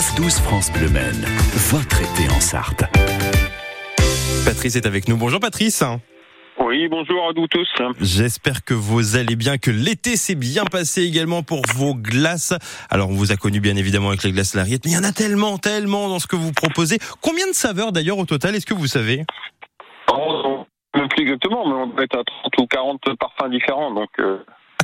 9-12 France Bleu Maine, votre été en Sarthe. Patrice est avec nous. Bonjour Patrice. Oui, bonjour à vous tous. J'espère que vous allez bien, que l'été s'est bien passé également pour vos glaces. Alors, on vous a connu bien évidemment avec les glaces Lariette, mais il y en a tellement, tellement dans ce que vous proposez. Combien de saveurs d'ailleurs au total, est-ce que vous savez? Oh, non, plus exactement, mais on doit être à 30 ou 40 parfums différents, donc... Euh,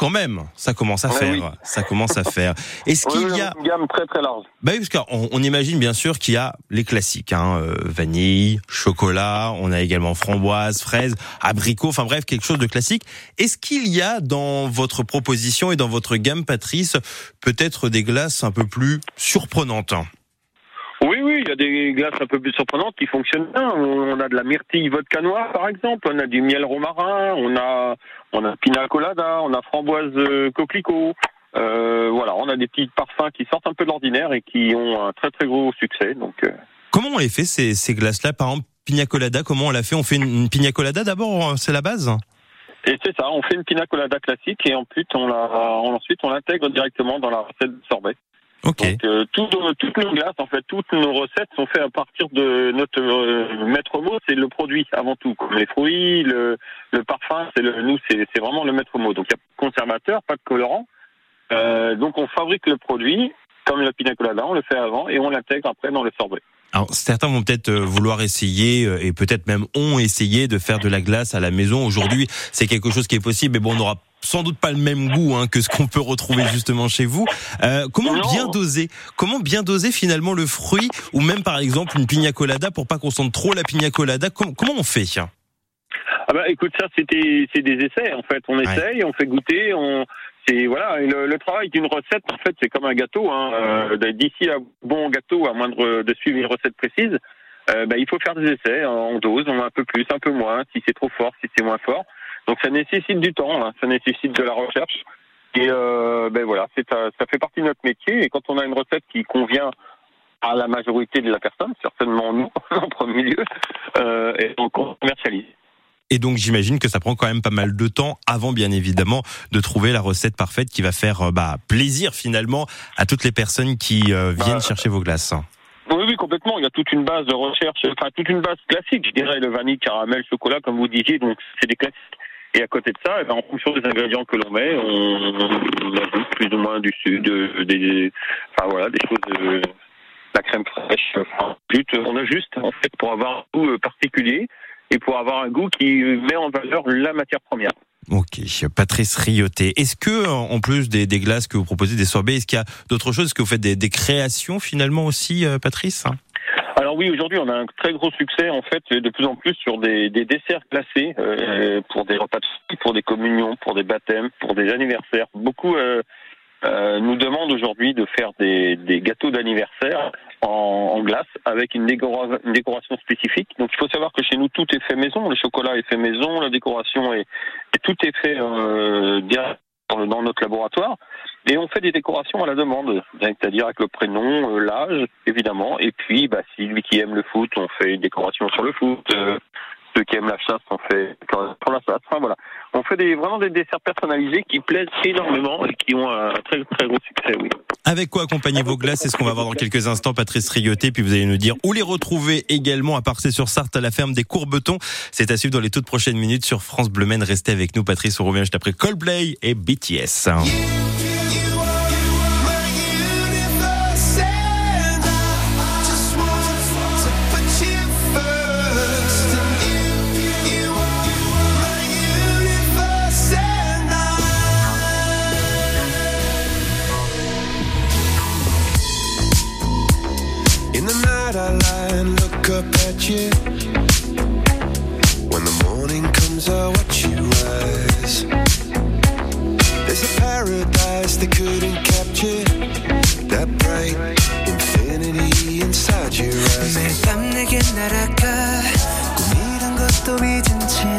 quand même, ça commence à faire. Ça commence à faire. Est-ce qu'il y a une gamme très très large Bah oui, parce qu'on on imagine bien sûr qu'il y a les classiques, hein, euh, vanille, chocolat. On a également framboise, fraise, abricot. Enfin bref, quelque chose de classique. Est-ce qu'il y a dans votre proposition et dans votre gamme, Patrice, peut-être des glaces un peu plus surprenantes? Oui, il y a des glaces un peu plus surprenantes qui fonctionnent bien. On a de la myrtille vodka noir, par exemple. On a du miel romarin. On a, on a pina colada. On a framboise euh, coquelicot. Euh, voilà, on a des petits parfums qui sortent un peu de l'ordinaire et qui ont un très très gros succès. Donc. Euh. Comment on les fait ces, ces glaces-là? Par exemple, pina colada. Comment on l'a fait? On fait une, pina colada d'abord. C'est la base? Et c'est ça, on fait une pina colada classique et ensuite on la, ensuite on l'intègre directement dans la recette de sorbet. Donc euh, toutes nos glaces, en fait, toutes nos recettes sont faites à partir de notre euh, maître mot, c'est le produit avant tout. Comme les fruits, le, le parfum, c'est le, nous, c'est, c'est vraiment le maître mot. Donc il y a pas de conservateur, pas de colorant. Euh, donc on fabrique le produit comme le pina colada, on le fait avant et on l'intègre après dans le sorbet. Alors certains vont peut-être vouloir essayer et peut-être même ont essayé de faire de la glace à la maison. Aujourd'hui, c'est quelque chose qui est possible, mais bon, on n'aura sans doute pas le même goût hein, que ce qu'on peut retrouver justement chez vous. Euh, comment bien doser Comment bien doser finalement le fruit ou même par exemple une pina colada pour pas qu'on sente trop la pina colada? Comment on fait? Ah bah écoute ça c'était c'est des essais en fait. On essaye on fait goûter on c'est voilà le, travail d'une recette en fait c'est comme un gâteau hein. euh, d'ici à bon gâteau à moindre de suivre une recette précise euh, bah, il faut faire des essais on dose on un peu plus un peu moins si c'est trop fort si c'est moins fort donc ça nécessite du temps, hein. ça nécessite de la recherche. Et euh, ben voilà, c'est ça fait partie de notre métier. Et quand on a une recette qui convient à la majorité de la personne, certainement nous en premier lieu, euh, et donc on commercialise. Et donc j'imagine que ça prend quand même pas mal de temps avant bien évidemment de trouver la recette parfaite qui va faire euh, bah, plaisir finalement à toutes les personnes qui euh, viennent bah, chercher vos glaces. Oui, oui, complètement. Il y a toute une base de recherche, enfin toute une base classique, je dirais, le vanille, caramel, chocolat, comme vous disiez. Donc c'est des classiques. Et à côté de ça, eh ben, en fonction des ingrédients que l'on met, on, ajoute plus ou moins du sud, des, enfin voilà, des choses, de, la crème fraîche. Enfin, on ajuste en fait pour avoir un goût euh, particulier et pour avoir un goût qui met en valeur la matière première. Ok, Patrice Rioté. Est-ce que, en plus des, glaces que vous proposez, des sorbets, est-ce qu'il y a d'autres choses? Est-ce que vous faites des, créations finalement aussi, euh, Patrice? Alors oui, aujourd'hui, on a un très gros succès en fait, de plus en plus sur des, des desserts classés euh, pour des repas, de, pour des communions, pour des baptêmes, pour des anniversaires. Beaucoup euh, euh, nous demandent aujourd'hui de faire des, des gâteaux d'anniversaire en, en, glace avec une, une, décoration spécifique. Donc il faut savoir que chez nous tout est fait maison, le chocolat est fait maison, la décoration est, et tout est fait euh, dans notre laboratoire. Et on fait des décorations à la demande, c'est-à-dire avec le prénom, euh, l'âge, évidemment. Et puis, bah, si lui qui aime le foot, on fait une décoration sur le foot. Ceux qui aiment la chasse, on fait pour la chasse. Enfin, voilà. On fait des, vraiment des desserts personnalisés qui plaisent énormément et qui ont un très très gros succès, oui. Avec quoi accompagner vos glaces? C'est ce qu'on va voir dans quelques instants, Patrice Rioté. Puis vous allez nous dire où les retrouver également à Parcé sur Sarthe à la ferme des Courbetons. C'est à suivre dans les toutes prochaines minutes sur France Bleu Maine. Restez avec nous, Patrice. On revient juste après Coldplay et BTS. When the morning comes, I watch you rise. There's a paradise they couldn't capture. That bright infinity inside your eyes. 매일 밤 내게 날아가. 꿈이란 것도 잊은 채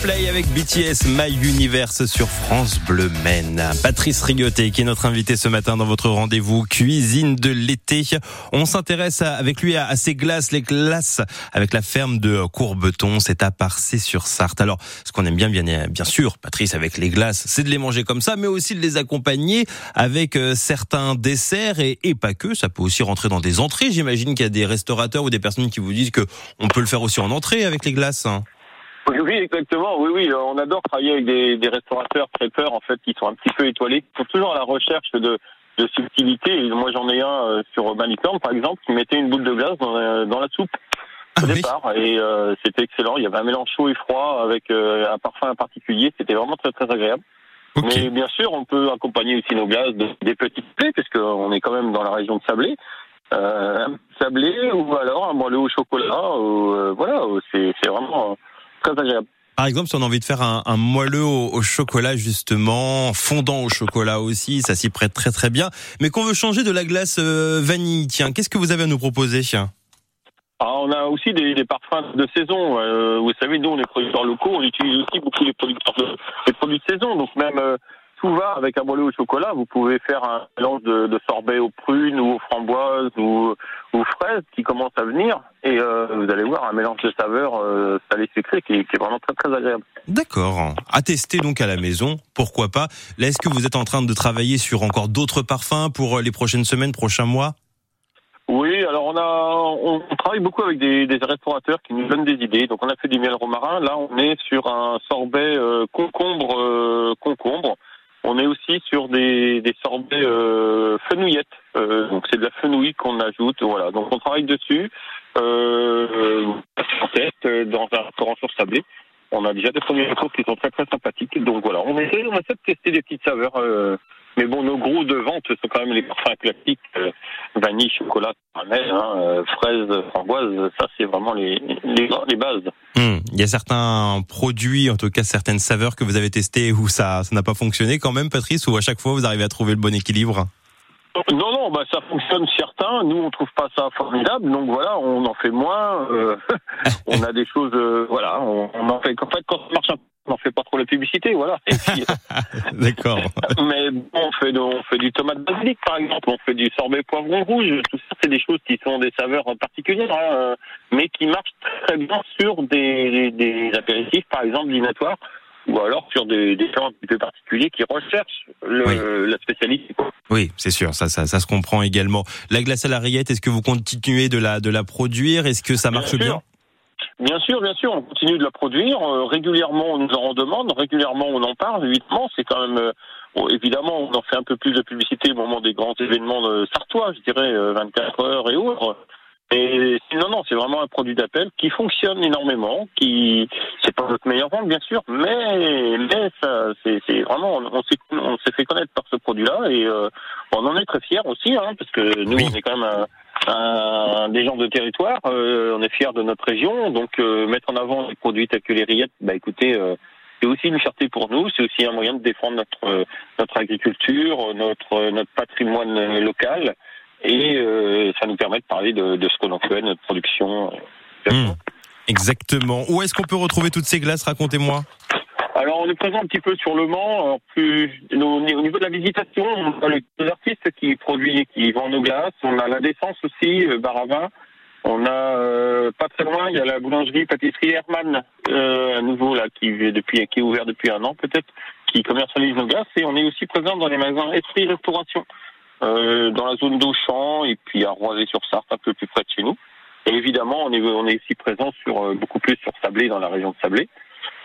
Coldplay avec BTS My Universe sur France Bleu Maine. Patrice Rigoté qui est notre invité ce matin dans votre rendez-vous cuisine de l'été. On s'intéresse avec lui à, à ces glaces, les glaces avec la ferme de Courbeton, c'est à Parcé sur Sarthe. Alors, ce qu'on aime bien, bien, bien sûr, Patrice, avec les glaces, c'est de les manger comme ça, mais aussi de les accompagner avec euh, certains desserts et, et pas que. Ça peut aussi rentrer dans des entrées. J'imagine qu'il y a des restaurateurs ou des personnes qui vous disent que on peut le faire aussi en entrée avec les glaces. hein. Oui, oui, exactement. Oui, oui, euh, on adore travailler avec des, des restaurateurs traiteurs en fait qui sont un petit peu étoilés, qui sont toujours à la recherche de, de subtilité. Et moi, j'en ai un euh, sur Malicorne, par exemple, qui mettait une boule de glace dans, la- dans la soupe Ah au oui. départ, et euh, c'était excellent. Il y avait un mélange chaud et froid avec euh, un parfum particulier. C'était vraiment très très agréable. Mais bien sûr, on peut accompagner aussi nos glaces de- des petites plaies, puisqu'on est quand même dans la région de Sablé. Euh, un sablé ou alors un moelleux au chocolat. Ou, euh, voilà, c'est c'est vraiment euh, très agréable. Par exemple, si on a envie de faire un, un moelleux au, au chocolat, justement, fondant au chocolat aussi, ça s'y prête très très bien. Mais qu'on veut changer de la glace euh, vanille, tiens, qu'est-ce que vous avez à nous proposer Ah, on a aussi des, des parfums de saison. Euh, vous savez, nous, on est producteurs locaux, on utilise aussi beaucoup les producteurs de, les produits de saison. Donc même euh, tout va avec un moelleux au chocolat. Vous pouvez faire un mélange de, de sorbet aux prunes ou aux framboises ou aux fraises qui commence à venir. Et euh, vous allez voir un mélange de saveurs euh, salé sucré qui, est- qui est vraiment très très agréable. D'accord. À tester donc à la maison, pourquoi pas. Là, est-ce que vous êtes en train de travailler sur encore d'autres parfums pour euh, les prochaines semaines, prochains mois? Oui, alors on a on, travaille beaucoup avec des, des restaurateurs qui nous donnent des idées. Donc on a fait du miel romarin. Là, on est sur un sorbet euh, concombre concombre. On est aussi sur des, des sorbets euh, fenouillettes. Euh, donc c'est de la fenouil qu'on ajoute. Voilà. Donc on travaille dessus. Euh, en test euh, dans un restaurant sur Sablé. On a déjà des premiers retours qui sont très très sympathiques. Donc voilà, on essaie, on essaie de tester des petites saveurs. euh, mais bon, nos gros de vente sont quand même les parfums classiques. euh, vanille, chocolat, caramel, hein, euh, fraise, framboise, ça c'est vraiment les, les, les bases. Hmm, Il y a certains produits, en tout cas certaines saveurs que vous avez testées où ça ça n'a pas fonctionné quand même, Patrice, ou à chaque fois vous arrivez à trouver le bon équilibre? Non, non, bah ça fonctionne certains. Nous, on trouve pas ça formidable, donc voilà, on en fait moins. euh, on a des choses, euh, voilà, on, on en fait. En fait, quand ça marche un peu, n'en fait pas trop la publicité, voilà. Puis, D'accord. mais bon, on fait, on du tomate basilic, par exemple, on fait du sorbet poivron rouge. Tout ça, c'est des choses qui sont des saveurs particulières, hein, euh, mais qui marchent très bien sur des, des apéritifs, par exemple, dînatoires, ou alors sur des, des gens un petit peu particuliers qui recherchent le, Oui. la spécialité. Oui, c'est sûr, ça, ça, ça se comprend également. La glace à la rillette, est-ce que vous continuez de la, de la produire? Est-ce que ça marche Bien? Bien sûr, bien sûr, on continue de la produire. Euh, régulièrement, on nous en demande. Régulièrement, on en parle. Évidemment, c'est quand même. euh, bon, évidemment, on en fait un peu plus de publicité au moment des grands événements de sartois, je dirais, euh, 24 heures et autres. Et non, non, c'est vraiment un produit d'appel qui fonctionne énormément. Qui, c'est pas notre meilleure vente, bien sûr, mais mais ça, c'est c'est vraiment, on, on s'est on s'est fait connaître par ce produit-là et euh, on en est très fiers aussi, hein, parce que nous, Oui. on est quand même un, un- des gens de territoire. euh, on est fiers de notre région, donc euh, mettre en avant des produits tels que les rillettes, bah écoutez. euh, c'est aussi une fierté pour nous, c'est aussi un moyen de défendre notre euh, notre agriculture, notre euh, notre patrimoine euh, local, et euh, ça nous permet de parler de, de ce que l'on fait, notre production. euh, Hmm. Exactement. Où est-ce qu'on peut retrouver toutes ces glaces Racontez-moi? Alors, on est présent un petit peu sur le Mans. Alors, plus, au au niveau de la visitation, on a les artistes qui produisent, qui vendent nos glaces. On a la Défense aussi, euh, bar à vin. On a euh, pas très loin, il y a la boulangerie pâtisserie Hermann, euh, à nouveau là, qui depuis, qui est ouvert depuis un an peut-être, qui commercialise nos glaces. Et on est aussi présent dans les magasins Esprit Restauration, euh, dans la zone d'Auchan et puis à Roisé-sur-Sarthe, un peu plus près de chez nous. Et évidemment, on est, on est aussi présent sur euh, beaucoup plus sur Sablé, dans la région de Sablé.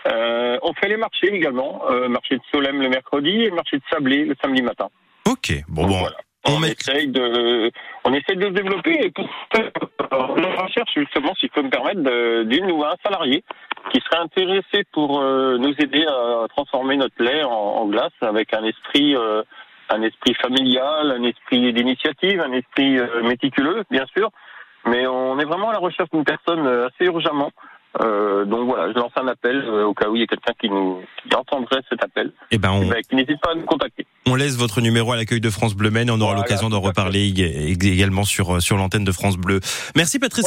Euh, on fait les marchés également, euh, marché de Solem le mercredi et marché de Sablé le samedi matin. Ok. Bon, Donc, bon. voilà. on On, met- essaye de, on essaye de se développer et pour faire, on recherche justement, si je peux me permettre, d'une ou un salarié qui serait intéressé pour euh, nous aider à transformer notre lait en, en glace avec un esprit, euh, un esprit familial, un esprit d'initiative, un esprit euh, méticuleux, bien sûr. Mais on est vraiment à la recherche d'une personne euh, assez urgemment. Euh, donc voilà, je lance un appel euh, au cas où il y a quelqu'un qui nous qui entendrait cet appel, Eh ben, Eh on, ben, qui n'hésite pas à nous contacter. on laisse votre numéro à l'accueil de France Bleu Maine. On aura Voilà, l'occasion d'en reparler ég- également sur, sur l'antenne de France Bleu. Merci Patrice.